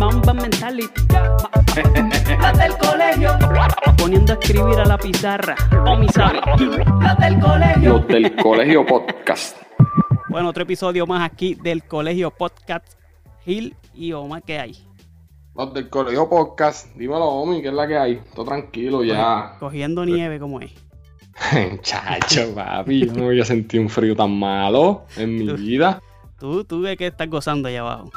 Ma- Mamba mentality. Las del colegio. Poniendo a escribir a la pizarra. O mi sabe. Las del colegio. Los del colegio podcast. Bueno, otro episodio más aquí del colegio podcast. Gil y Omar, ¿qué hay? Los del colegio podcast. Dímelo, homie, ¿qué es la que hay? Todo tranquilo ya. Cogiendo nieve como es. Chacho, papi, yo no había sentido un frío tan malo en mi vida. Tú, tú ves que estás gozando allá abajo.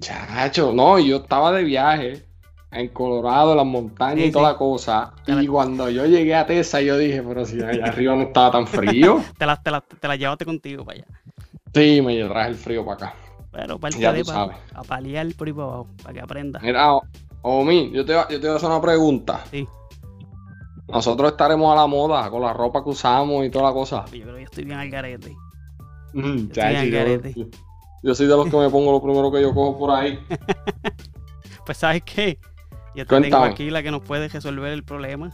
Chacho, no, yo estaba de viaje en Colorado, en las montañas Sí, y toda sí. la cosa. Te la- Y cuando yo llegué a Tesa, yo dije, pero si allá arriba no estaba tan frío. Te la, te la, te la llevaste contigo para allá. Sí, me traje el frío para acá. Pero parte Ya de tú pa- sabes. a paliar por ahí para abajo, para que aprenda. Mira, Omi, yo te, yo te voy a hacer una pregunta. Sí, Nosotros estaremos a la moda con la ropa que usamos y toda la cosa. yo creo que yo estoy bien al garete. Mm, Estoy chacho, al yo, garete. yo- yo soy de los que me pongo lo primero que yo cojo por ahí. Pues, ¿sabes qué? Yo te tengo aquí la que nos puede resolver el problema.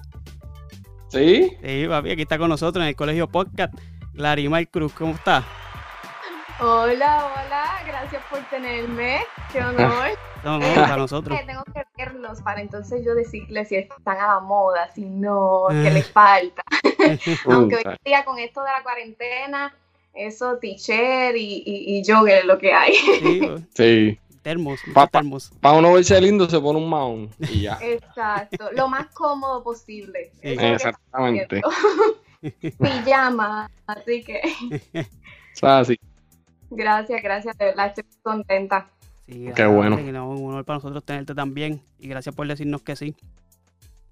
¿Sí? Sí, papi, aquí está con nosotros en el colegio podcast. Larimar Cruz, ¿cómo está? Hola, hola, gracias por tenerme. Qué honor. No, no, Eh, para nosotros. tengo que verlos para entonces yo decirles si están a la moda, si no, qué les falta. Aunque hoy en día con esto de la cuarentena, eso t-shirt y, y, y jogger es lo que hay. Sí, Sí. termos, muchos Papá. termos. Para uno verse lindo se pone un maón y ya. Exacto, lo más cómodo posible. Sí. Exactamente. Pijama, así que O sea, sí. gracias, gracias, de verdad estoy contenta. Sí, Qué ah, bueno. un honor para nosotros tenerte también. Y gracias por decirnos que sí.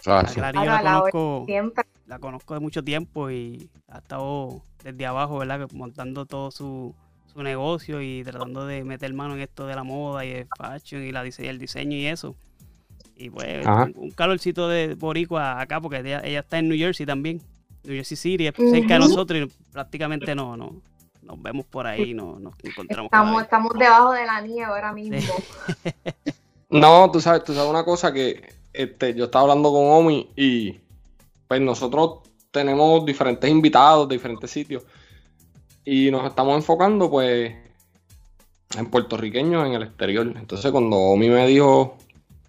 O sea, A sí. Clary yo Ahora la conozco, Siempre. la conozco de mucho tiempo y ha estado desde abajo, ¿verdad? Montando todo su, su negocio y tratando de meter mano en esto de la moda y el fashion y la dise- el diseño y eso. Y pues Ajá. un, calorcito de boricua acá porque ella, ella está en New Jersey también. New Jersey City, es cerca de nosotros y prácticamente no, no nos vemos por ahí, no nos encontramos. Estamos, estamos debajo de la nieve ahora mismo. No, tú sabes, tú sabes una cosa que este, yo estaba hablando con Omi y pues nosotros tenemos diferentes invitados de diferentes sitios y nos estamos enfocando pues en puertorriqueños en el exterior. Entonces cuando Omi me dijo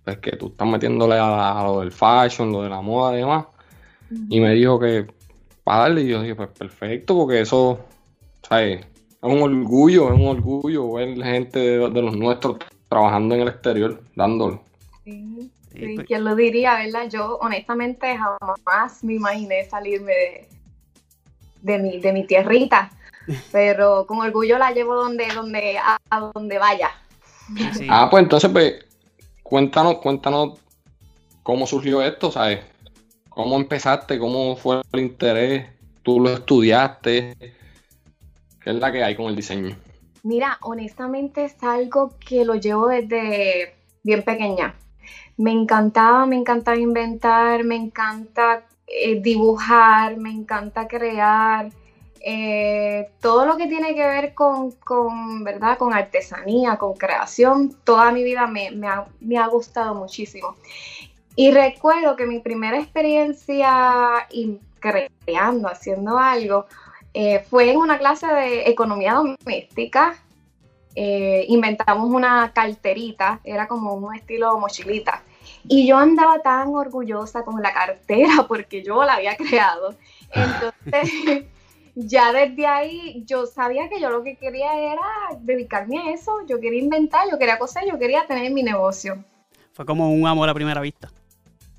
pues que tú estás metiéndole a, a lo del fashion, lo de la moda y demás, y me dijo que para darle, y yo dije pues perfecto, porque eso, ¿sabes? Es un orgullo, es un orgullo ver gente de, de los nuestros trabajando en el exterior, dándolo. Sí, Sí, pues, ¿quién lo diría, verdad? Yo honestamente jamás me imaginé salirme de, de, mi, de mi tierrita, pero con orgullo la llevo donde, donde, a, a donde vaya. sí. Ah, pues entonces, pues, cuéntanos, cuéntanos cómo surgió esto, ¿sabes? ¿Cómo empezaste? ¿Cómo fue el interés? ¿Tú lo estudiaste? ¿Qué es la que hay con el diseño? Mira, honestamente es algo que lo llevo desde bien pequeña. Me encantaba, me encantaba inventar, me encanta eh, dibujar, me encanta crear. eh, todo lo que tiene que ver con, ¿verdad? con artesanía, con creación, toda mi vida me, me ha, me ha gustado muchísimo. Y recuerdo que mi primera experiencia creando, haciendo algo, eh, fue en una clase de economía doméstica. Eh, inventamos una carterita, era como un estilo mochilita. Y yo andaba tan orgullosa con la cartera porque yo la había creado. Entonces, ya desde ahí yo sabía que yo lo que quería era dedicarme a eso, yo quería inventar, yo quería coser, yo quería tener mi negocio. Fue como un amor a primera vista.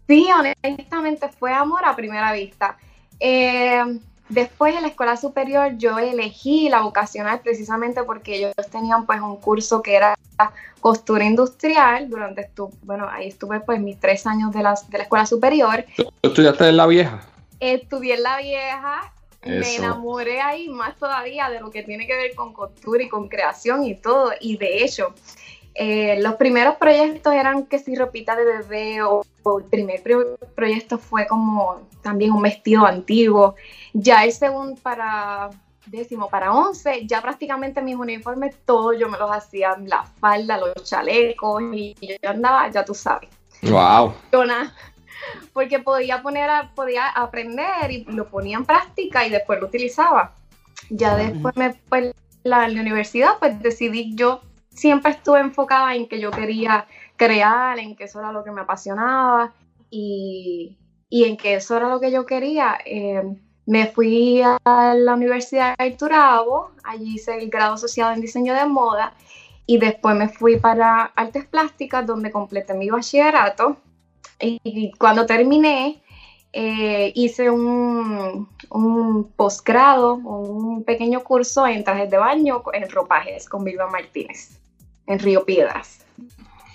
Sí, honestamente fue amor a primera vista. Eh, después en la escuela superior yo elegí la vocacional precisamente porque ellos tenían pues un curso que era costura industrial durante estu bueno ahí estuve pues mis tres años de la, de la escuela superior. ¿Tú estudiaste en la vieja? Estudié en la vieja me enamoré ahí más todavía de lo que tiene que ver con costura y con creación y todo. Y de hecho, eh, los primeros proyectos eran que si ropita de bebé o, el primer proyecto fue como también un vestido antiguo. Ya el segundo para décimo, para once, ya prácticamente mis uniformes todos yo me los hacía, la falda, los chalecos y yo andaba, ya tú sabes. Wow porque podía poner, podía aprender y lo ponía en práctica y después lo utilizaba. Ya después me, pues, la, la universidad, pues decidí, yo siempre estuve enfocada en que yo quería crear, en que eso era lo que me apasionaba y, y en que eso era lo que yo quería. Eh, me fui a la Universidad de Turabo, allí hice el grado asociado en diseño de moda y después me fui para artes plásticas donde completé mi bachillerato y cuando terminé, eh, hice un, un posgrado, un pequeño curso en trajes de baño en ropajes con Vilma Martínez, en Río Piedras.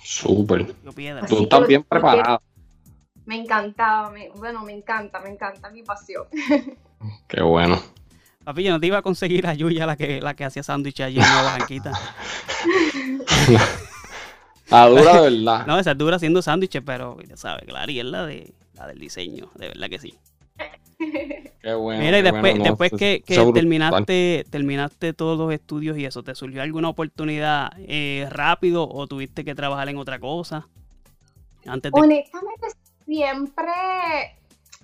Súper. Tú estás bien preparada. Me encantaba, bueno, me encanta, me encanta, mi pasión. Qué bueno. Papi, yo no te iba a conseguir a Yuya, la que, la que hacía sándwiches allí en la Barranquita. Ah, dura de verdad. no, esa es dura haciendo sándwiches, pero ya sabes, Clary es la, de, la del diseño, de verdad que sí. Qué bueno. Mira, y después, después que, terminaste, terminaste todos los estudios y eso, ¿te surgió alguna oportunidad eh, rápido o tuviste que trabajar en otra cosa? Antes Honestamente, siempre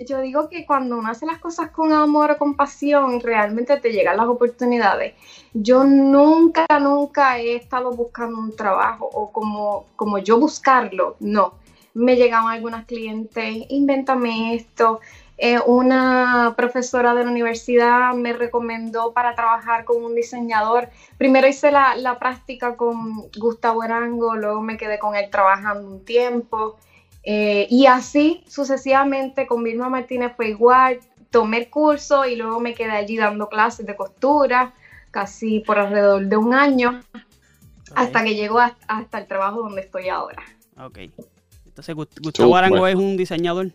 yo digo que cuando uno hace las cosas con amor o con pasión, realmente te llegan las oportunidades. Yo nunca, nunca he estado buscando un trabajo o como, como yo buscarlo, no. Me llegaban algunas clientes, invéntame esto. Eh, una profesora de la universidad me recomendó para trabajar con un diseñador. Primero hice la, la práctica con Gustavo Arango, luego me quedé con él trabajando un tiempo. Eh, y así sucesivamente con Vilma Martínez fue igual, tomé el curso y luego me quedé allí dando clases de costura, casi por alrededor de un año, hasta que llegó hasta, el trabajo donde estoy ahora. Ok. Entonces, Gustavo Arango es un diseñador.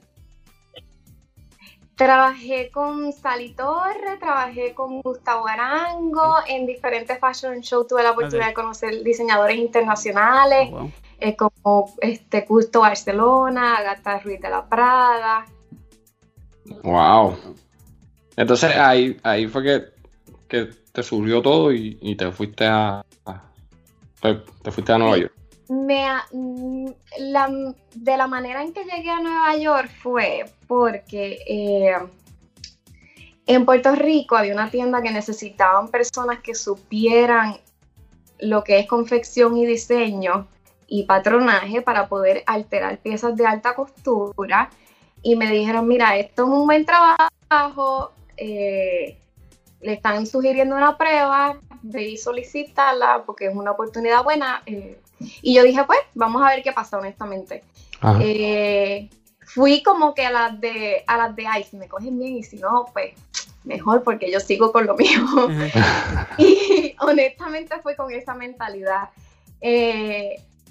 Trabajé con Sally Torre, trabajé con Gustavo Arango, en diferentes fashion shows tuve la oportunidad de conocer diseñadores internacionales. Oh, eh, como este Gusto Barcelona, Agatha Ruiz de la Prada. Wow. Entonces ahí, ahí fue que, que te surgió todo y, te fuiste a, te, fuiste a Nueva York. Me, mm, de la manera en que llegué a Nueva York fue porque eh, en Puerto Rico había una tienda que necesitaban personas que supieran lo que es confección y diseño y patronaje para poder alterar piezas de alta costura. Y me dijeron, mira, esto es un buen trabajo, eh, le están sugiriendo una prueba, ve y solicitarla porque es una oportunidad buena. Eh, y yo dije, pues, vamos a ver qué pasa, honestamente. Eh, fui como que a las de a las de ay, si me cogen bien y si no, pues mejor porque yo sigo con lo mío. y honestamente fue con esa mentalidad.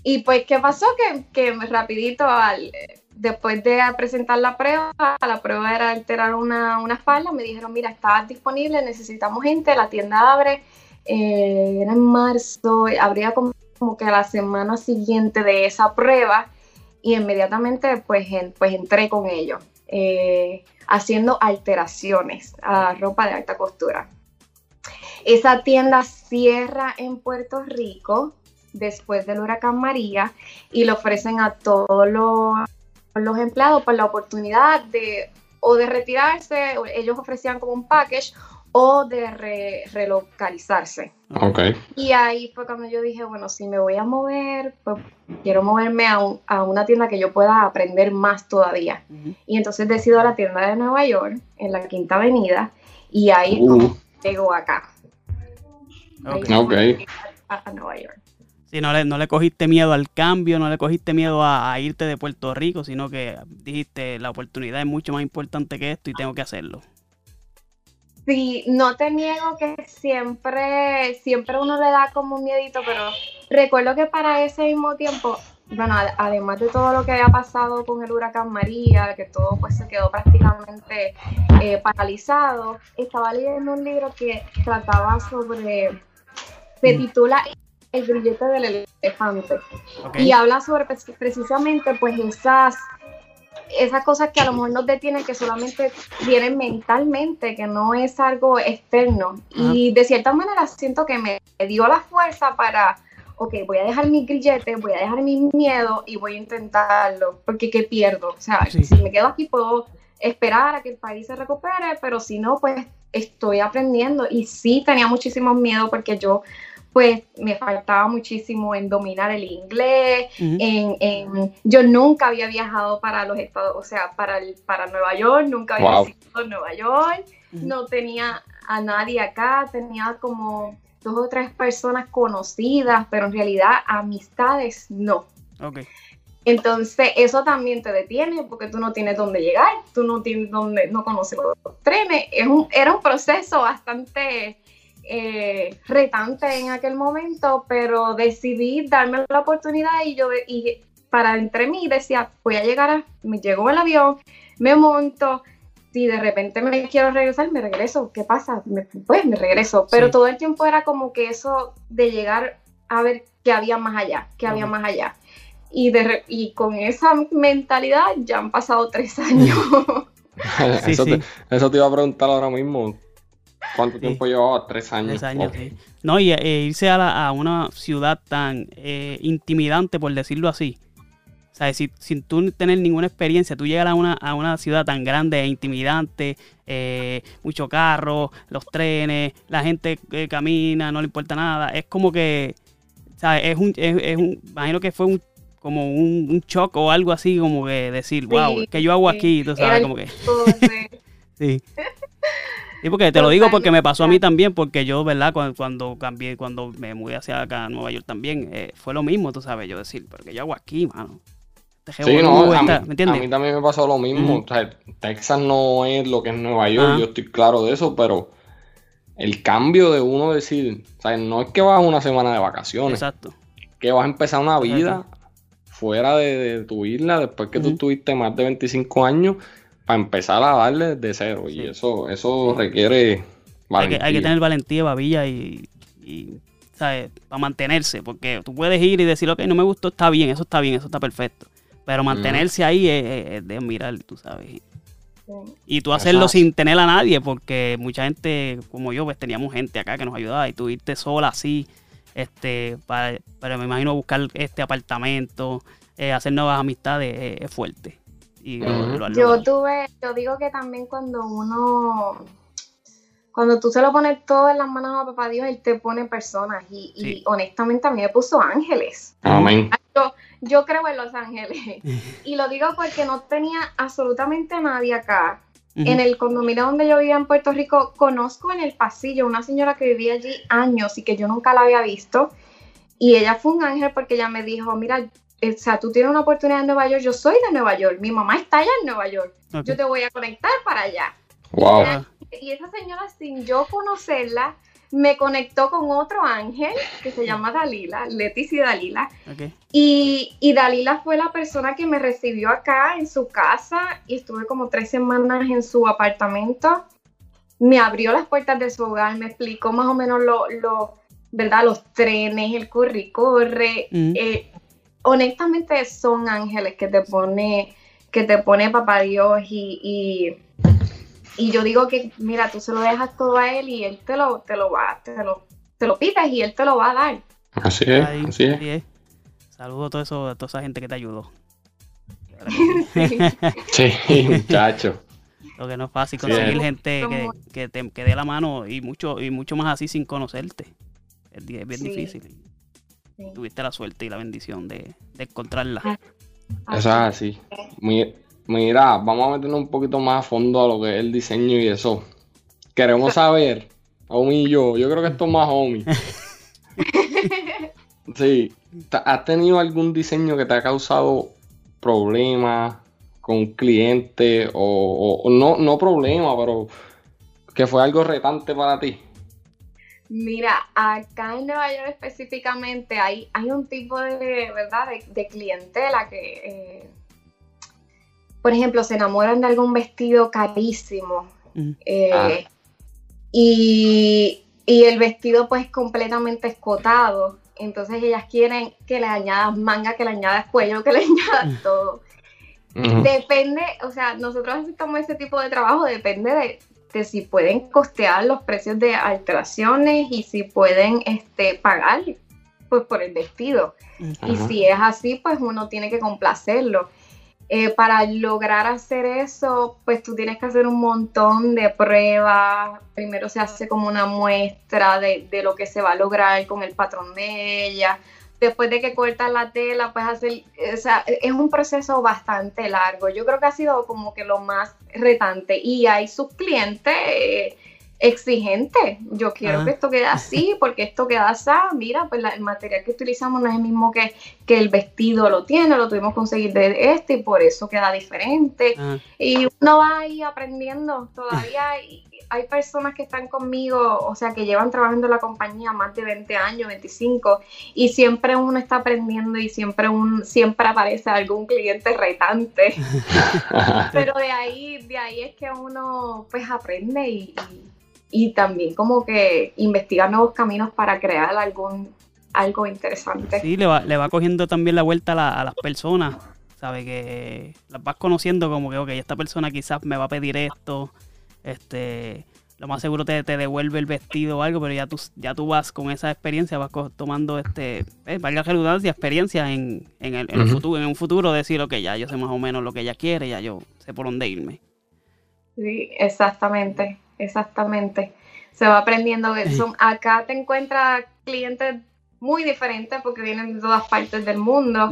Y pues, ¿qué pasó? Que, que rapidito, al, después de presentar la prueba, la prueba era alterar una, una falda, me dijeron, mira, estás disponible, necesitamos gente, la tienda abre, eh, era en marzo, habría como, que a la semana siguiente de esa prueba, y inmediatamente pues, pues entré con ellos, eh, haciendo alteraciones a ropa de alta costura. Esa tienda cierra en Puerto Rico después del huracán María y le ofrecen a todos los, empleados por pues, la oportunidad de o de retirarse, ellos ofrecían como un package, o de relocalizarse. Okay. Y ahí fue cuando yo dije, bueno, si me voy a mover, pues quiero moverme a, a una tienda que yo pueda aprender más todavía. Y entonces decido a la tienda de Nueva York, en la Quinta Avenida, y ahí uh. llego acá. Ok. A, Nueva York. Sí, no le, no le cogiste miedo al cambio, no le cogiste miedo a, irte de Puerto Rico, sino que dijiste, la oportunidad es mucho más importante que esto y tengo que hacerlo. Sí, no te niego que siempre, siempre uno le da como un miedito, pero recuerdo que para ese mismo tiempo, bueno, además de todo lo que había pasado con el huracán María, que todo pues se quedó prácticamente eh, paralizado, estaba leyendo un libro que trataba sobre, se mm. titula El grillete del elefante, y habla sobre precisamente pues esas esas cosas que a lo mejor nos detienen, que solamente vienen mentalmente, que no es algo externo. Y de cierta manera siento que me dio la fuerza para, ok, voy a dejar mi grillete, voy a dejar mi miedo y voy a intentarlo, porque ¿qué pierdo? O sea, si me quedo aquí puedo esperar a que el país se recupere, pero si no, pues estoy aprendiendo. Y sí tenía muchísimo miedo porque yo pues me faltaba muchísimo en dominar el inglés, en, yo nunca había viajado para los Estados, o sea, para, el, para Nueva York, nunca había visitado Nueva York, no tenía a nadie acá, tenía como dos o tres personas conocidas, pero en realidad amistades no. Entonces, eso también te detiene porque tú no tienes dónde llegar, tú no tienes dónde, no conoces los trenes. Es un, era un proceso bastante eh, retante en aquel momento, pero decidí darme la oportunidad y yo y para entre mí decía, voy a llegar a, me llego el avión, me monto, si de repente me quiero regresar, me regreso, ¿qué pasa? pues me regreso, pero todo el tiempo era como que eso de llegar a ver qué había más allá, qué había más allá. Y, de, y con esa mentalidad ya han pasado tres años. eso, Te, eso te iba a preguntar ahora mismo. ¿Cuánto tiempo llevaba? Tres años. Tres años, sí. No, y eh, irse a, a, una ciudad tan eh, intimidante, por decirlo así. O sea, si, sin tú tener ninguna experiencia, tú llegas a una, a una ciudad tan grande e intimidante, eh, mucho carro, los trenes, la gente que camina, no le importa nada. Es como que, ¿sabes? Es un, es, un imagino que fue un como un, un shock o algo así, como que decir, wow, ¿qué yo hago aquí? Tú sabes, como que... sí. Sí, porque te lo digo porque me pasó a mí también, porque yo, ¿verdad? Cuando, cambié, cuando me mudé hacia acá a Nueva York también, eh, fue lo mismo, tú sabes, yo decir, porque yo hago aquí, mano. Este sí, no, a, mí, a, mí, también me pasó lo mismo. o sea, Texas no es lo que es Nueva York, yo estoy claro de eso, pero el cambio de uno decir, o sea, no es que vas una semana de vacaciones. Exacto. Que vas a empezar una vida fuera de, tu isla después que tú estuviste más de 25 años para empezar a darle de cero. Y eso, eso requiere Hay que, hay que, tener valentía, babilla y, y ¿sabes? Para mantenerse, porque tú puedes ir y decir, ok, no me gustó, está bien, eso está bien, eso está perfecto. Pero mantenerse ahí es, de mirar, tú sabes. Y tú hacerlo sin tener a nadie, porque mucha gente, como yo, pues teníamos gente acá que nos ayudaba y tú irte sola así, este, para, pero me imagino buscar este apartamento, eh, hacer nuevas amistades eh, es fuerte yo tuve, yo digo que también cuando uno, cuando tú se lo pones todo en las manos a papá Dios, Él te pone personas y, honestamente a mí me puso ángeles. Amén. Yo, creo en los ángeles y lo digo porque no tenía absolutamente nadie acá. En el condominio donde yo vivía en Puerto Rico, conozco en el pasillo una señora que vivía allí años y que yo nunca la había visto. Y ella fue un ángel porque ella me dijo, mira, o sea, tú tienes una oportunidad en Nueva York, yo soy de Nueva York, mi mamá está allá en Nueva York, yo te voy a conectar para allá. Wow. Y, esa señora, sin yo conocerla, me conectó con otro ángel que se llama Dalila, Leticia Dalila. Y, y, Dalila fue la persona que me recibió acá en su casa y estuve como tres semanas en su apartamento. Me abrió las puertas de su hogar, me explicó más o menos lo, lo ¿verdad? Los trenes, el corre corre. Mm. Eh, honestamente son ángeles que te pone, que te pone papá Dios y, y, yo digo que, mira, tú se lo dejas todo a él y él te lo, te lo va, te lo, te lo pides y él te lo va a dar. Así es, así es. Saludo a, todo eso, a toda esa gente que te ayudó. sí, muchacho. Lo que no es fácil Sí, conseguir es. gente que, que te que dé la mano y mucho y mucho más así sin conocerte. Es, es bien Sí. difícil. Sí. Tuviste la suerte y la bendición de, de encontrarla. Ah. Eso es así. Mi- Mira, vamos a meternos un poquito más a fondo a lo que es el diseño y eso. Queremos saber, Omi y yo, yo creo que esto es más Omi. Sí, ¿te- ¿has tenido algún diseño que te ha causado problemas con clientes o, o- o no, no problema, pero que fue algo retante para ti? Mira, acá en Nueva York específicamente hay, hay un tipo de, ¿verdad? de, de clientela que, eh, por ejemplo, se enamoran de algún vestido carísimo Ujú. eh, Ah. y, y el vestido pues completamente escotado. Entonces ellas quieren que le añadas manga, que le añadas cuello, que le añadas todo. Ujú. Depende, o sea, nosotros aceptamos ese tipo de trabajo, depende de, de si pueden costear los precios de alteraciones y si pueden este, pagar pues, por el vestido. Y si es así, pues uno tiene que complacerlo. Eh, para lograr hacer eso, pues tú tienes que hacer un montón de pruebas. Primero se hace como una muestra de, de lo que se va a lograr con el patrón de ella. Después de que cortas la tela, pues hacer, o sea, es un proceso bastante largo. Yo creo que ha sido como que lo más retante. Y hay sus clientes eh, exigentes. Yo quiero Ajá. que esto quede así, porque esto queda así. Mira, pues la- el material que utilizamos no es el mismo que, que el vestido lo tiene, lo tuvimos que conseguir de este y por eso queda diferente. Ajá. Y uno va ahí aprendiendo. Todavía hay, hay personas que están conmigo, o sea, que llevan trabajando en la compañía más de 20 años, 25, y siempre uno está aprendiendo y siempre, un, siempre aparece algún cliente retante. Pero de ahí, de ahí es que uno pues aprende y, y- y también como que investiga nuevos caminos para crear algún algo interesante. Sí, le va, le va cogiendo también la vuelta a, la- a las personas. Sabe que las vas conociendo como que, ok, esta persona quizás me va a pedir esto. Este, lo más seguro te, te devuelve el vestido o algo, pero ya tú, ya tú vas con esa experiencia, vas tomando este, eh, valga la redundancia, experiencia en, en, el, en el futuro, en un futuro decir, ok, ya yo sé más o menos lo que ella quiere, ya yo sé por dónde irme. Sí, exactamente, exactamente. Se va aprendiendo son, acá te encuentras clientes muy diferentes porque vienen de todas partes del mundo.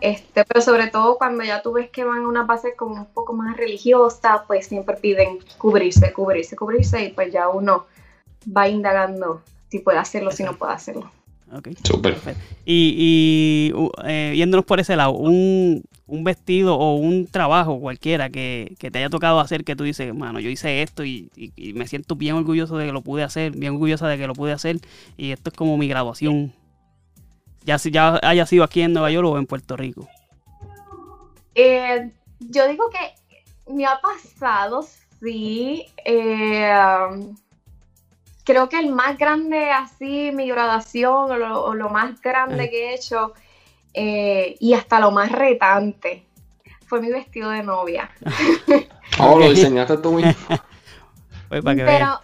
Este, pero sobre todo cuando ya tú ves que van a una base como un poco más religiosa, pues siempre piden cubrirse, cubrirse, cubrirse y pues ya uno va indagando si puede hacerlo, si no puede hacerlo. Ok. Súper. Y, y uh, eh, yéndonos por ese lado, un, un vestido o un trabajo cualquiera que, que te haya tocado hacer que tú dices, mano, yo hice esto y, y- y me siento bien orgulloso de que lo pude hacer, bien orgullosa de que lo pude hacer y esto es como mi graduación. Ya, si- ya haya sido aquí en Nueva York o en Puerto Rico. Eh, yo digo que me ha pasado, sí. eh, creo que el más grande, así, mi graduación, o lo, o lo más grande Eh. que he hecho, eh, y hasta lo más retante, fue mi vestido de novia. Oh, lo diseñaste tú mismo. Pues para que vean. Pero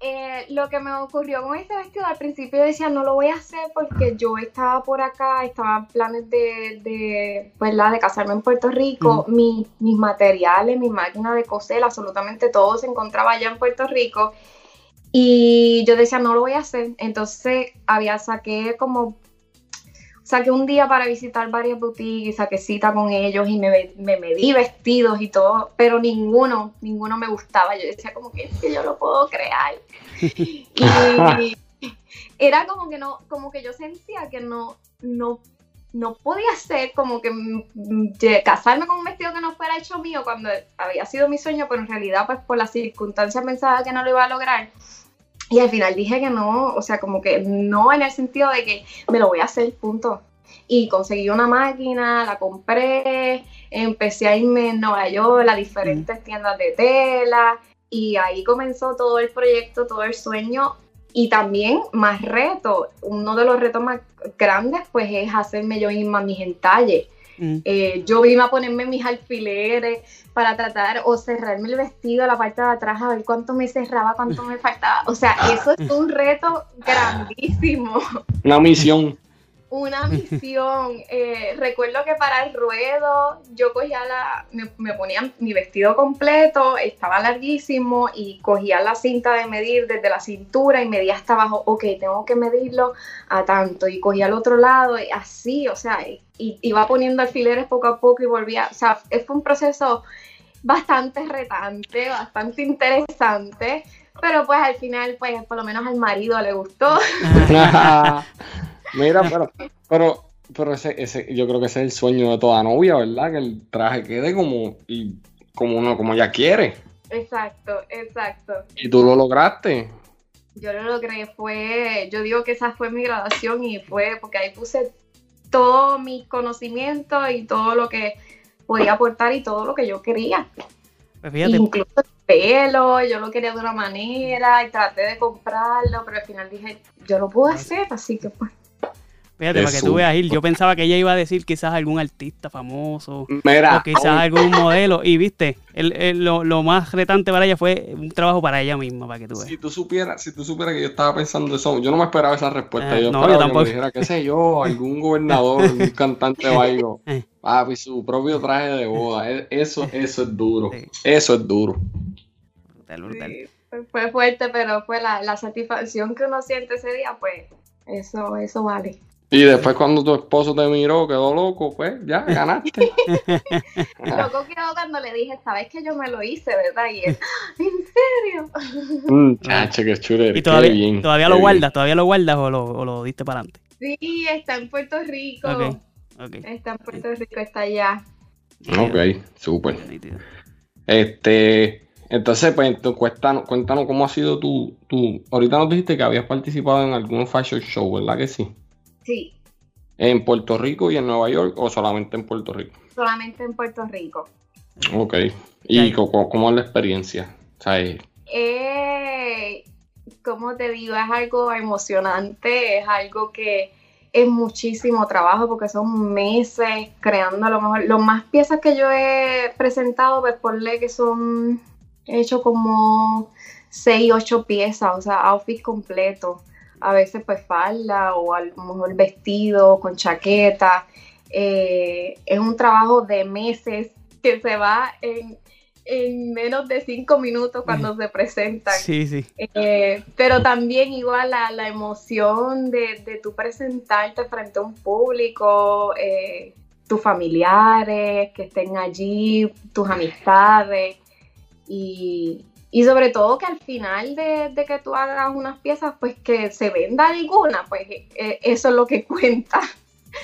eh, lo que me ocurrió con este vestido, al principio yo decía, no lo voy a hacer porque yo estaba por acá, estaba en planes de, de, ¿verdad? de casarme en Puerto Rico, Mi- mis materiales, mi máquina de coser, absolutamente todo se encontraba allá en Puerto Rico. Y yo decía, no lo voy a hacer. Entonces había, saqué como, saqué un día para visitar varias boutiques, saqué cita con ellos y me, me medí vestidos y todo, pero ninguno, ninguno me gustaba. Yo decía como que, es que yo lo puedo crear. Y era como que no, como que yo sentía que no, no, no podía ser como que mm, mm, casarme con un vestido que no fuera hecho mío cuando había sido mi sueño, pero en realidad pues por las circunstancias pensaba que no lo iba a lograr. Y al final dije que no, o sea, como que no en el sentido de que me lo voy a hacer, punto. Y conseguí una máquina, la compré, empecé a irme en Nueva York a diferentes tiendas de tela y ahí comenzó todo el proyecto, todo el sueño y también más reto. Uno de los retos más grandes pues es hacerme yo misma mis entalles. Mm. Eh, yo iba a ponerme mis alfileres para tratar o cerrarme el vestido a la parte de atrás a ver cuánto me cerraba, cuánto me faltaba. O sea, eso es un reto grandísimo. Una misión. Una misión. Eh, recuerdo que para el ruedo yo cogía la, me, me, ponía mi vestido completo, estaba larguísimo y cogía la cinta de medir desde la cintura y medía hasta abajo, ok, tengo que medirlo a tanto y cogía al otro lado y así, o sea, y, iba poniendo alfileres poco a poco y volvía, o sea, fue un proceso bastante retante, bastante interesante. Pero pues al final, pues por lo menos al marido le gustó. Mira, pero, pero, pero ese, ese, yo creo que ese es el sueño de toda novia, ¿verdad? Que el traje quede como, y, como uno, como ella quiere. Exacto, exacto. ¿Y tú lo lograste? Yo lo logré, fue, yo digo que esa fue mi graduación y fue porque ahí puse todo mi conocimiento y todo lo que podía aportar y todo lo que yo quería. Pues Incluso el pelo, yo lo quería de una manera y traté de comprarlo, pero al final dije, yo lo puedo hacer, así que pues Fíjate, para que tú veas, yo pensaba que ella iba a decir quizás algún artista famoso o quizás algún modelo. Y viste, lo, más retante para ella fue un trabajo para ella misma, para que tú veas. Si tú supieras, si tú supieras que yo estaba pensando eso, yo no me esperaba esa respuesta. Eh, yo no, yo tampoco. que me dijera, qué sé yo, algún gobernador, un cantante o algo. Eh. Papi, su propio traje de boda. E, eso, eso es duro. Eso es duro. fue fuerte, pero fue la, la satisfacción que uno siente ese día, pues eso, eso vale. Y después cuando tu esposo te miró, quedó loco, pues ya ganaste. loco quedó cuando le dije, sabes que yo me lo hice, ¿verdad? Y él, ¿en serio? Mm, chacho, qué chulería. ¿Y todavía, ¿todavía lo guardas? ¿Todavía lo guardas o lo, o lo diste para adelante? Sí, está en Puerto Rico. Está en Puerto Rico, está allá. Ok, súper. Este, entonces, pues, cuéntanos, cuéntanos cómo ha sido tu, tu... Ahorita nos dijiste que habías participado en algún fashion show, ¿verdad que sí? Sí. ¿En Puerto Rico y en Nueva York o solamente en Puerto Rico? Solamente en Puerto Rico. Ok. ¿Y cómo, es la experiencia? eh, como te digo, es algo emocionante, es algo que es muchísimo trabajo porque son meses creando a lo mejor. Los más piezas que yo he presentado, pues ponle que son he hecho como 6, 8 piezas, o sea, outfit completo a veces pues falda o a lo mejor vestido con chaqueta. Eh, es un trabajo de meses que se va en, menos de cinco minutos cuando se presentan. Sí, sí. Eh, pero también igual la, la emoción de, de tu presentarte frente a un público, eh, tus familiares que estén allí, tus amistades. Y, y sobre todo que al final de, que tú hagas unas piezas, pues que se venda alguna, pues eh, eso es lo que cuenta.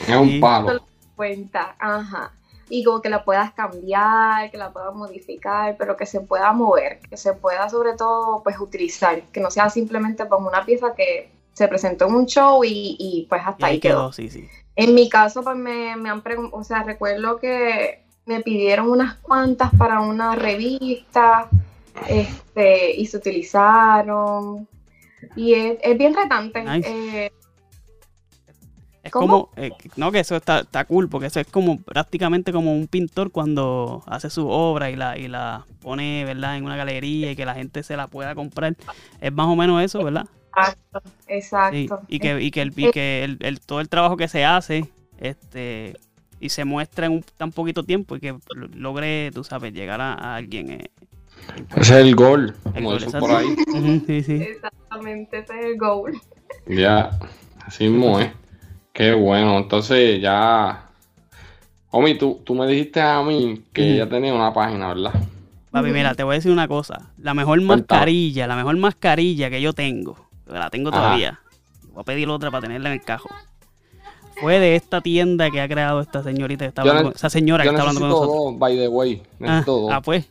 Es un palo. Eso es lo que cuenta, ajá. Y como que la puedas cambiar, que la puedas modificar, pero que se pueda mover, que se pueda sobre todo pues utilizar, que no sea simplemente pues una pieza que se presentó en un show y, pues hasta ahí, quedó. Sí, sí. En mi caso pues me, me han preguntado, o sea, recuerdo que me pidieron unas cuantas para una revista este, y se utilizaron. Y es, bien retante. Eh, es como, eh, no, que eso está, está, cool, porque eso es como prácticamente como un pintor cuando hace su obra y la, y la pone, ¿verdad?, en una galería y que la gente se la pueda comprar. Es más o menos eso, ¿verdad? Exacto, exacto. y que, y que, el, y que el, todo el trabajo que se hace, este, y se muestra en un, tan poquito tiempo y que logre, tú sabes, llegar a, alguien eh, es el gol, como dicen por ahí. Exactamente, ese es el gol. Ya, así mismo es. Qué bueno, entonces ya... Omi, tú, tú me dijiste a mí que ya tenía una página, ¿verdad? Papi, mira, te voy a decir una cosa. La mejor mascarilla, la mejor mascarilla que yo tengo, la tengo todavía. Voy a pedir otra para tenerla en el cajo. Fue de esta tienda que ha creado esta señorita que está hablando, esa señora que está hablando con nosotros. by the way. Ah, ah, pues.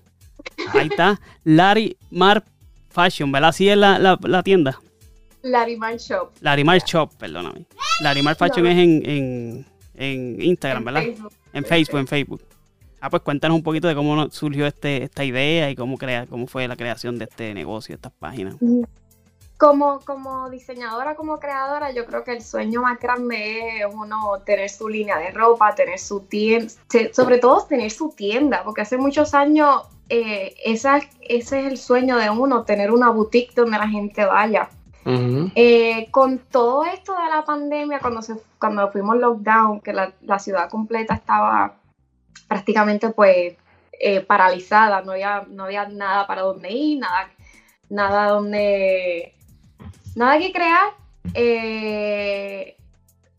Ahí está. Larry Mar Fashion, ¿verdad? Así es la, la, tienda. Larimar Shop. Larimar Shop, perdóname. Larimar Fashion es en, en, en Instagram, ¿verdad? En Facebook, en Facebook. Ah, pues cuéntanos un poquito de cómo surgió este, esta idea y cómo, crea, cómo fue la creación de este negocio, de estas páginas. Como, como diseñadora, como creadora, yo creo que el sueño más grande es uno tener su línea de ropa, tener su tienda, sobre todo tener su tienda, porque hace muchos años eh, esa, ese es el sueño de uno, tener una boutique donde la gente vaya. Eh, con todo esto de la pandemia, cuando, se, cuando fuimos lockdown, que la, la ciudad completa estaba prácticamente pues eh, paralizada, no había, no había nada para donde ir, nada, nada donde, nada que crear, eh,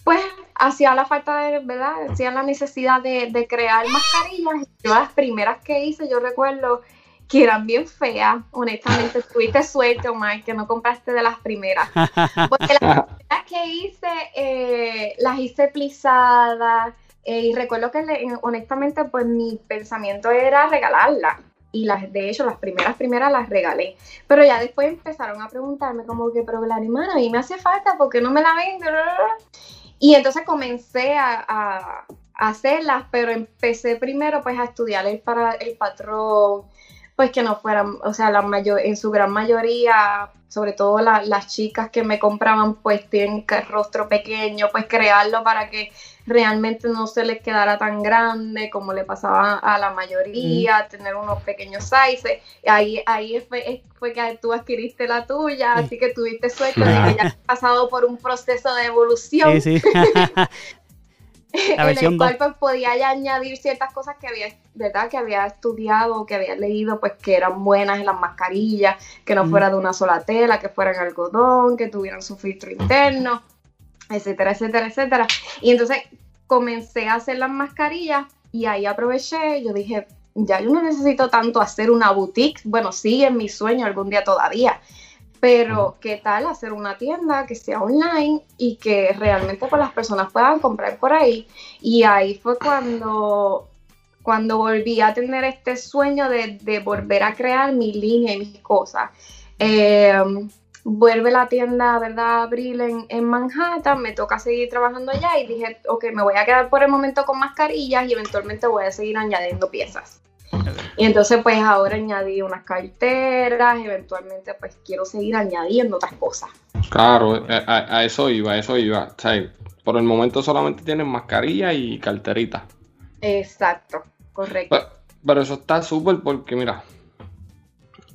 pues hacía la falta de, ¿verdad? Hacía la necesidad de, de crear mascarillas. Yo las primeras que hice, yo recuerdo que eran bien feas, honestamente, tuviste suerte, Omar, que no compraste de las primeras. Porque las primeras que hice, eh, las hice plisadas, eh, y recuerdo que le- honestamente, pues mi pensamiento era regalarlas. Y las, de hecho, las primeras, primeras las regalé. Pero ya después empezaron a preguntarme como que, pero la hermana, a mí me hace falta, porque no me la venden? Y entonces comencé a, a- hacerlas, pero empecé primero pues a estudiar el, para, el patrón, pues que no fueran, o sea, la mayor, en su gran mayoría, sobre todo la- las chicas que me compraban, pues tienen rostro pequeño, pues crearlo para que realmente no se les quedara tan grande como le pasaba a la mayoría, tener unos pequeños sizes. Ahí, ahí fue, fue que tú adquiriste la tuya, Sí. así que tuviste suerte de que ya has pasado por un proceso de evolución Sí, sí. En el cual pues, podía ya añadir ciertas cosas que había, ¿verdad? Que había estudiado, que había leído, pues que eran buenas en las mascarillas, que no Ujú. fuera de una sola tela, que fueran algodón, que tuvieran su filtro interno, etcétera, etcétera, etcétera. Y entonces comencé a hacer las mascarillas y ahí aproveché, yo dije, ya yo no necesito tanto hacer una boutique, bueno, sí, en mi sueño algún día todavía, pero ¿qué tal hacer una tienda que sea online y que realmente pues, las personas puedan comprar por ahí? Y ahí fue cuando, cuando volví a tener este sueño de, de volver a crear mi línea y mis cosas. Eh, vuelve la tienda, ¿verdad? a Abrir en, en Manhattan, me toca seguir trabajando allá y dije, ok, me voy a quedar por el momento con mascarillas y eventualmente voy a seguir añadiendo piezas. Y entonces pues ahora añadí unas carteras, eventualmente pues quiero seguir añadiendo otras cosas. Claro, a, a- a eso iba, a eso iba. O sea, por el momento solamente tienen mascarilla y carterita. Exacto, correcto. Pero, pero eso está súper porque, mira,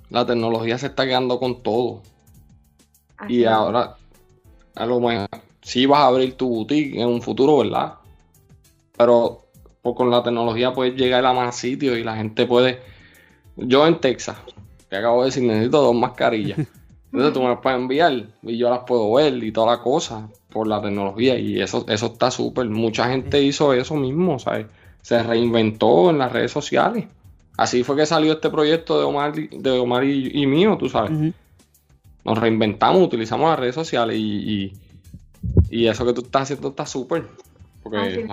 la tecnología se está quedando con todo. Así Y ahora, a lo mejor, sí vas a abrir tu boutique en un futuro, ¿verdad? Pero pues, con la tecnología puedes llegar a más sitios y la gente puede. Yo en Texas, te acabo de decir, necesito dos mascarillas. Entonces tú me las puedes enviar y yo las puedo ver y toda la cosa por la tecnología y eso, eso está súper. Mucha gente hizo eso mismo, ¿sabes? Se reinventó en las redes sociales. Así fue que salió este proyecto de Omar, de Omar y, y mío, tú sabes Ujú. Nos reinventamos, utilizamos las redes sociales y, y, y eso que tú estás haciendo está súper. Porque.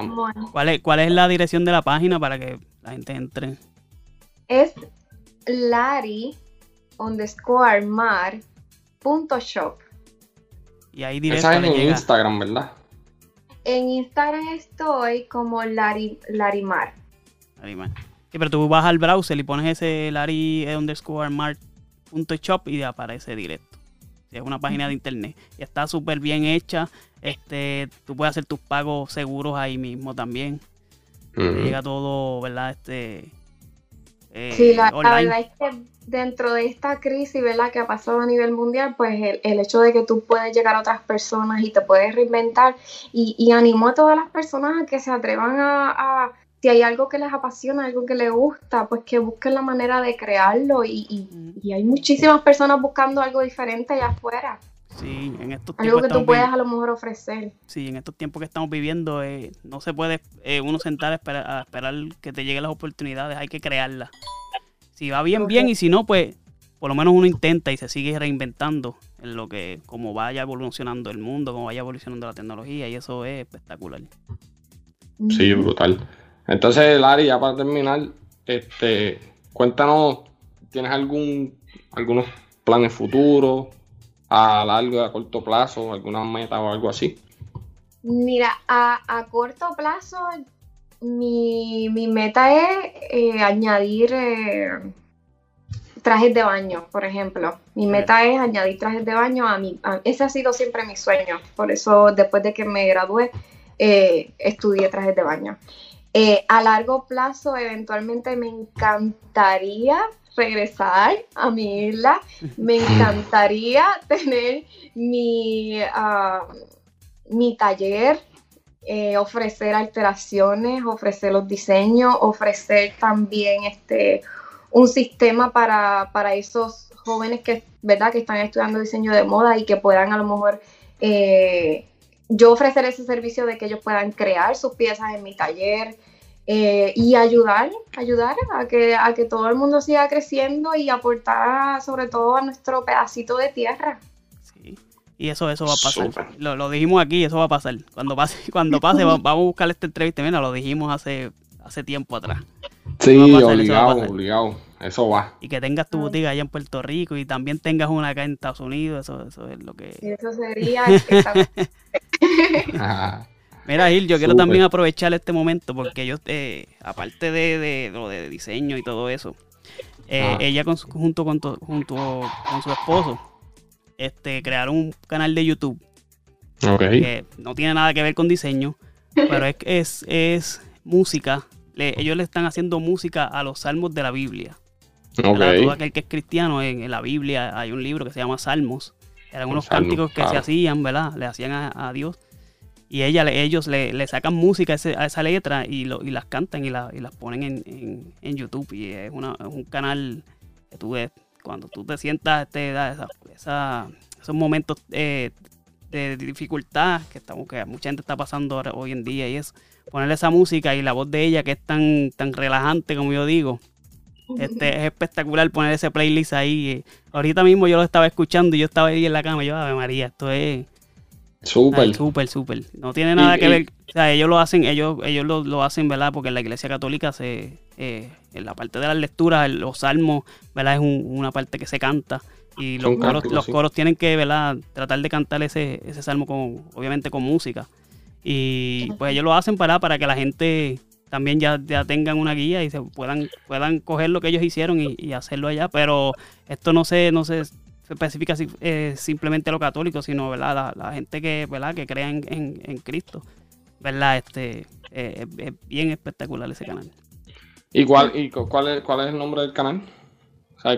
¿Cuál es, ¿Cuál es la dirección de la página para que la gente entre? Es Lari underscore mar punto shop. Y ahí directo esa es en llega. Instagram, ¿verdad? En Instagram estoy como Lari, Larimar. Man. Sí, pero tú vas al browser y pones ese Larry eh, underscore mart punto shop y aparece directo. Es una página de internet. Y está súper bien hecha. Este, tú puedes hacer tus pagos seguros ahí mismo también. Llega todo, ¿verdad? Este. eh, Sí, la, verdad es que dentro de esta crisis, ¿verdad? Que ha pasado a nivel mundial, pues el, el hecho de que tú puedes llegar a otras personas y te puedes reinventar y, y animo a todas las personas a que se atrevan a, a- si hay algo que les apasiona, algo que les gusta, pues que busquen la manera de crearlo y, y- y hay muchísimas personas buscando algo diferente allá afuera, Sí, en estos algo tiempos que tú puedas a lo mejor ofrecer. sí, en estos tiempos que estamos viviendo, eh, no se puede eh, uno sentar a esperar, a esperar que te lleguen las oportunidades, hay que crearlas. Si va bien, bien, y si no, pues por lo menos uno intenta y se sigue reinventando en lo que, como vaya evolucionando el mundo, como vaya evolucionando la tecnología, y eso es espectacular. Sí, brutal. Entonces, Lari, ya para terminar, este, cuéntanos, ¿tienes algún algunos planes futuros a largo y a corto plazo, alguna meta o algo así? Mira, a, a corto plazo, mi, mi meta es eh, añadir eh, trajes de baño, por ejemplo. Mi meta es añadir trajes de baño a mi... a- ese ha sido siempre mi sueño. Por eso, después de que me gradué, eh, estudié trajes de baño. Eh, a largo plazo, eventualmente me encantaría regresar a mi isla. Me encantaría tener mi, ah, mi taller, eh, ofrecer alteraciones, ofrecer los diseños, ofrecer también este, un sistema para, para esos jóvenes que, ¿verdad? que están estudiando diseño de moda y que puedan a lo mejor eh, yo ofrecer ese servicio de que ellos puedan crear sus piezas en mi taller eh, y ayudar, ayudar a que, a que todo el mundo siga creciendo y aportar sobre todo a nuestro pedacito de tierra. Sí. Y eso, eso va a pasar. Lo, lo, dijimos aquí, eso va a pasar. Cuando pase, cuando pase, vamos a buscar esta entrevista. Mira, lo dijimos hace, hace tiempo atrás. Sí, obligado, obligado. Eso va. Y que tengas tu boutique allá en Puerto Rico y también tengas una acá en Estados Unidos, eso, eso es lo que... Eso sería... Mira, Gil, yo quiero también aprovechar este momento porque yo, eh, aparte de, lo de diseño y todo eso, eh, ella con, junto, con, junto con su esposo este, crearon un canal de YouTube que no tiene nada que ver con diseño, pero es, es, es música. ellos le están haciendo música a los salmos de la Biblia. Todo aquel que es cristiano, en, la Biblia hay un libro que se llama Salmos. Eran unos cánticos que se hacían, ¿verdad? Le hacían a, Dios. Y ella, ellos le, sacan música a, esa letra y, lo, y las cantan y, las ponen en, YouTube. Y es, un canal que tú ves, cuando tú te sientas, este, esa, esos momentos eh, de dificultad que, estamos, que mucha gente está pasando hoy en día y eso. Ponerle esa música y la voz de ella que es tan, tan relajante como yo digo este, es espectacular poner ese playlist ahí. Ahorita mismo yo lo estaba escuchando y yo estaba ahí en la cama. Yo, Ave María, esto es. Súper. Súper, súper. No tiene nada que ver. O sea, ellos lo hacen, ellos, ellos lo, hacen, ¿verdad? Porque en la iglesia católica se, eh, en la parte de las lecturas, los salmos, ¿verdad? Es una parte que se canta. Y los coros, los coros tienen que, ¿verdad? Tratar de cantar ese, ese salmo con, obviamente con música. Y pues ellos lo hacen para, para que la gente también ya, ya tengan una guía y se puedan, puedan coger lo que ellos hicieron y, hacerlo allá. Pero esto no se, no se especifica eh, simplemente a lo católico, sino ¿verdad? La, gente que, ¿verdad? que crea en, en, Cristo. ¿Verdad? Este, eh, es bien espectacular ese canal. ¿Y cuál, y cuál, es, cuál es el nombre del canal?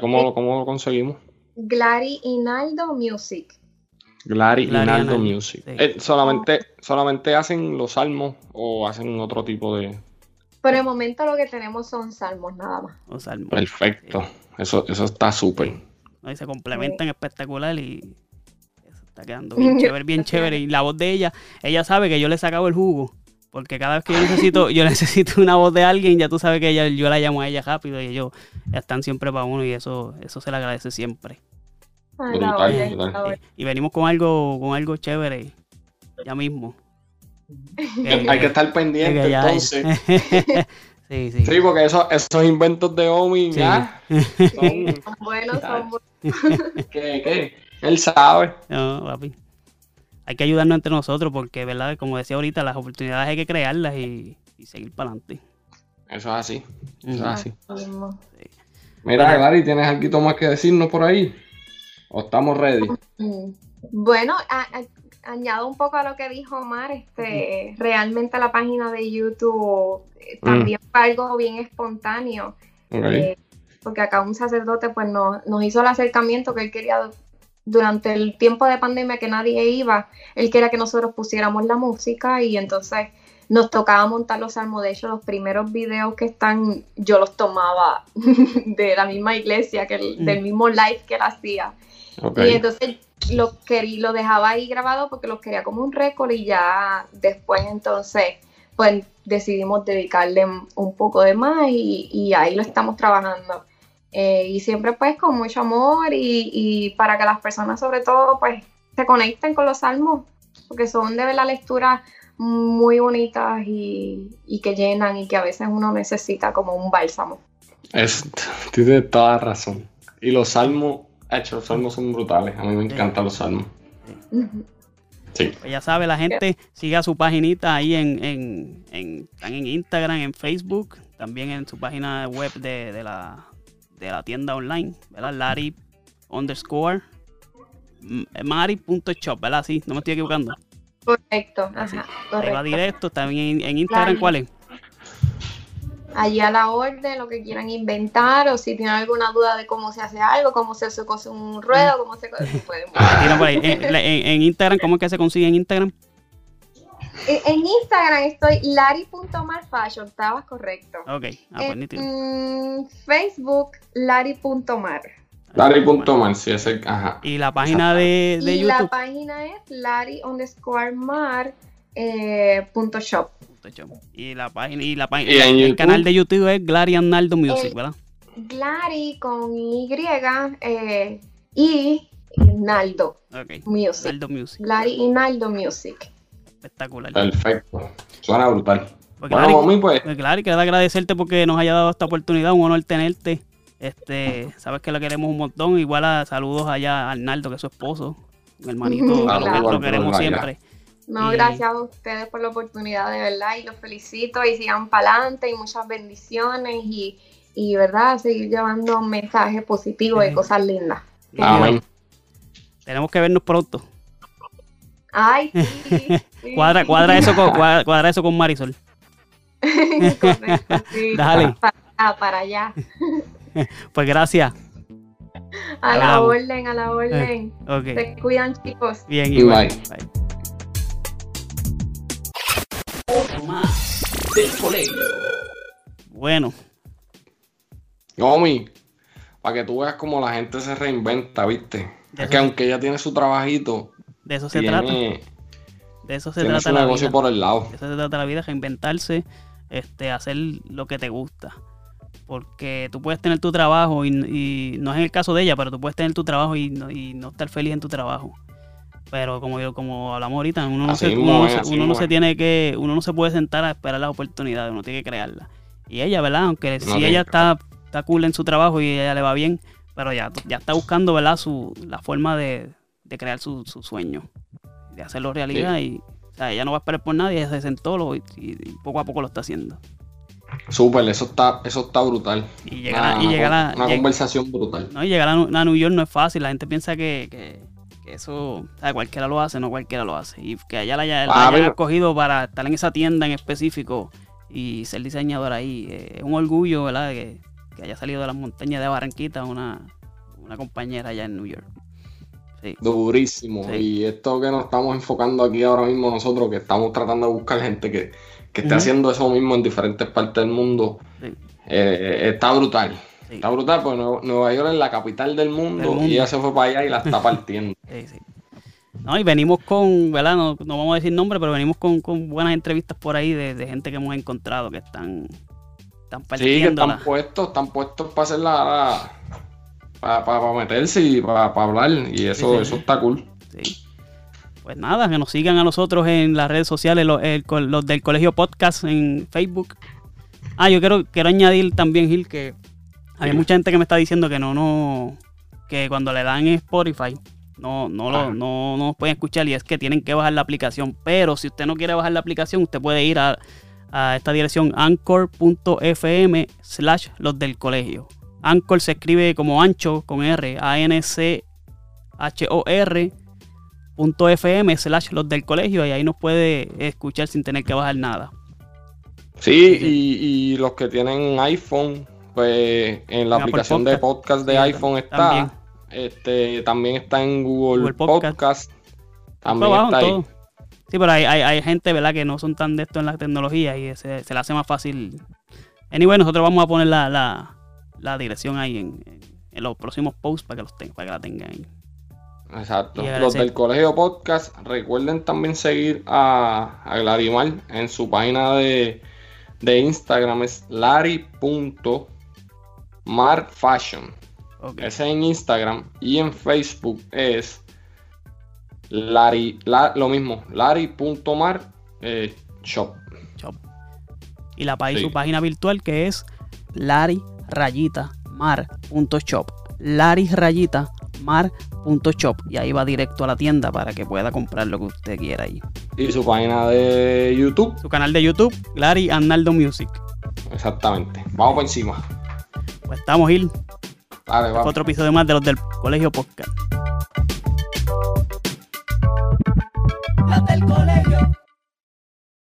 ¿cómo, ¿Cómo lo conseguimos? Glary Inaldo Music. Glary, Inaldo Music. Eh, solamente, ¿Solamente hacen los salmos o hacen otro tipo de, por el momento lo que tenemos son salmos nada más. Perfecto. Eso, eso está súper. Y se complementan espectacular y eso está quedando bien chévere, bien chévere. Y la voz de ella, ella sabe que yo le he sacado el jugo. Porque cada vez que yo necesito, yo necesito una voz de alguien, ya tú sabes que ella, yo la llamo a ella rápido y ellos están siempre para uno y eso, eso se le agradece siempre. Y venimos con algo, con algo chévere ya mismo. Hay que estar pendiente entonces. Sí, sí. sí, porque esos, esos inventos de Omi ya son buenos, son buenos. ¿Qué, qué? Él sabe. No, papi. Hay que ayudarnos entre nosotros porque, ¿verdad? Como decía ahorita, las oportunidades hay que crearlas y, seguir para adelante. Eso es así. Eso es así. Mira, Gary, ¿tienes algo más que decirnos por ahí? ¿O estamos ready? Mm. Bueno, añado un poco a lo que dijo Omar, este, realmente la página de YouTube eh, también mm. fue algo bien espontáneo. Eh, porque acá un sacerdote pues nos, nos hizo el acercamiento que él quería durante el tiempo de pandemia que nadie iba, él quería que nosotros pusiéramos la música y entonces nos tocaba montar los salmos. De hecho, los primeros videos que están, yo los tomaba de la misma iglesia, que del mm. mismo live que él hacía. Y entonces lo, lo dejaba ahí grabado porque los quería como un récord y ya después entonces pues decidimos dedicarle un poco de más y, ahí lo estamos trabajando. Eh, y siempre pues con mucho amor y, para que las personas sobre todo pues se conecten con los salmos porque son de la lectura muy bonitas y, que llenan y que a veces uno necesita como un bálsamo. Es, tiene toda razón. Y los salmos hecho, los salmos son brutales. A mí me encantan los salmos. Sí. Pues ya sabe, la gente siga su paginita ahí en, en, en, en Instagram, en Facebook, también en su página web de, la, de la tienda online, ¿verdad? Lari underscore mari.shop, ¿verdad? Sí, no me estoy equivocando. Correcto, ajá, correcto. va directo, también en, Instagram, ¿cuál es? Allí a la orden, lo que quieran inventar, o si tienen alguna duda de cómo se hace algo, cómo se cose un ruedo, cómo se cose, pueden Tira por ahí. En, en- en Instagram, ¿cómo es que se consigue en Instagram? En Instagram estoy lari.marfashion, estabas correcto. Ok, ah, pues En nítido. mm, Facebook, lari.mar. Larry.man, sí, ese, ajá. Y la página de, de Y la página es lari underscore mar eh, punto shop. Y la página, y la página, Y en el YouTube. canal de YouTube es Glary Arnaldo Music, Eh, ¿verdad? Glari con Y eh, y Naldo. Music. Arnaldo Music. Glari y Naldo Music. Espectacular. Perfecto. Suena brutal. Pues, Bueno, Glary, mami, pues. pues, Glary, quiero agradecerte porque nos haya dado esta oportunidad, un honor tenerte. Este, sabes que lo queremos un montón. Igual a saludos allá a Arnaldo, que es su esposo, un hermanito, que lo, queremos allá. siempre. No, Y- gracias a ustedes por la oportunidad, de verdad, y los felicito y sigan para adelante y muchas bendiciones y, y, verdad, seguir llevando mensajes positivos Sí. y cosas lindas. Amén. Tenemos que vernos pronto. Ay, sí. sí. Cuadra, cuadra eso con, cuadra, cuadra eso con Marisol. Correcto, sí. Dale. Para, para allá. Pues gracias. A la orden, a la orden. Ok. Se cuidan, chicos. Bien, igual. Bye. Bye. Bueno, Yomi, para que tú veas cómo la gente se reinventa, ¿viste? Ya Es que aunque ella tiene su trabajito, de eso se trata. De eso se tiene trata su la negocio vida. por el lado. De eso se trata la vida, reinventarse, este, hacer lo que te gusta. Porque tú puedes tener tu trabajo y, y no es en el caso de ella, pero tú puedes tener tu trabajo y no, y no estar feliz en tu trabajo. Pero como yo, como hablamos ahorita, uno no, Así se, uno no es, se- uno no tiene que, uno no se puede sentar a esperar las oportunidades, uno tiene que crearlas. Y ella, ¿verdad? Aunque si tiene ella que está, está cool en su trabajo y ella le va bien, pero ya, ya está buscando, ¿verdad? Su, la forma de, de crear su, su sueño, de hacerlo realidad y o sea, ella no va a esperar por nadie, ella se sentó lo- y, y poco a poco lo está haciendo. Súper, eso está, eso está brutal. Y llegar a, Una- y llegar a- una lleg- conversación brutal. no, y llegar a, a New York no es fácil, la gente piensa que, que- que eso, o sea, cualquiera lo hace, no cualquiera lo hace. Y que allá la, haya- la Ah, hayan escogido para estar en esa tienda en específico y ser diseñador ahí, eh, es un orgullo, ¿verdad? Que, que haya salido de las montañas de Barranquita una, una compañera allá en New York. Sí, Durísimo. Sí. Y esto que nos estamos enfocando aquí ahora mismo nosotros, que estamos tratando de buscar gente que, que esté haciendo eso mismo en diferentes partes del mundo, sí, eh, está brutal. Está brutal porque Nueva, Nueva York es la capital del mundo, Del mundo. y ella se fue para allá y la está partiendo. sí, sí. No, y venimos con, ¿verdad? No, no vamos a decir nombre, pero venimos con, con buenas entrevistas por ahí de, de gente que hemos encontrado que están, están Sí, que están puestos, están puestos para hacer la... para, meterse y para, hablar. Y eso, Sí, sí, eso está cool. Sí. Pues nada, que nos sigan a nosotros en las redes sociales, los, el- los del Colegio Podcast en Facebook. Ah, yo quiero, quiero añadir también, Gil, que hay mucha gente que me está diciendo que no, no, que cuando le dan Spotify, no, no, lo, Ajá. no, no nos pueden escuchar y es que tienen que bajar la aplicación. Pero si usted no quiere bajar la aplicación, usted puede ir a, a esta dirección anchor.fm slash los del colegio. Anchor se escribe como ancho con R, A-N-C-H-O-R punto .fm slash los del colegio y ahí nos puede escuchar sin tener que bajar nada. Sí, y, y los que tienen iPhone, pues en la En aplicación de Podcast. podcast de Sí, iPhone está. también. Este, también está en Google, Google Podcast. Podcast. También Abajo, está ahí. todo. Sí, pero hay, hay, hay gente, ¿verdad? Que no son tan de esto en la tecnología y se, se le hace más fácil. Anyway, nosotros vamos a poner la, la, la dirección ahí en, en- los próximos posts para que, los tengan, para que la tengan ahí. Exacto. Los del Colegio Podcast, recuerden también seguir a, a Glarimar en su página de, de Instagram, es lari.marfashion. Ok. Ese en Instagram y en Facebook es Lari, la- lo mismo, lari.mar eh, shop. Chop. Y la Sí. su página virtual que es lari rayita mar.shop. Lari rayita mar.shop. Y ahí va directo a la tienda para que pueda comprar lo que usted quiera ahí. Y su página de YouTube, Su canal de YouTube, Lari Arnaldo Music. exactamente. Vamos por encima. Pues estamos, Gil. Dale, Este fue vamos. otro episodio más de los del Colegio Podcast. Los del colegio.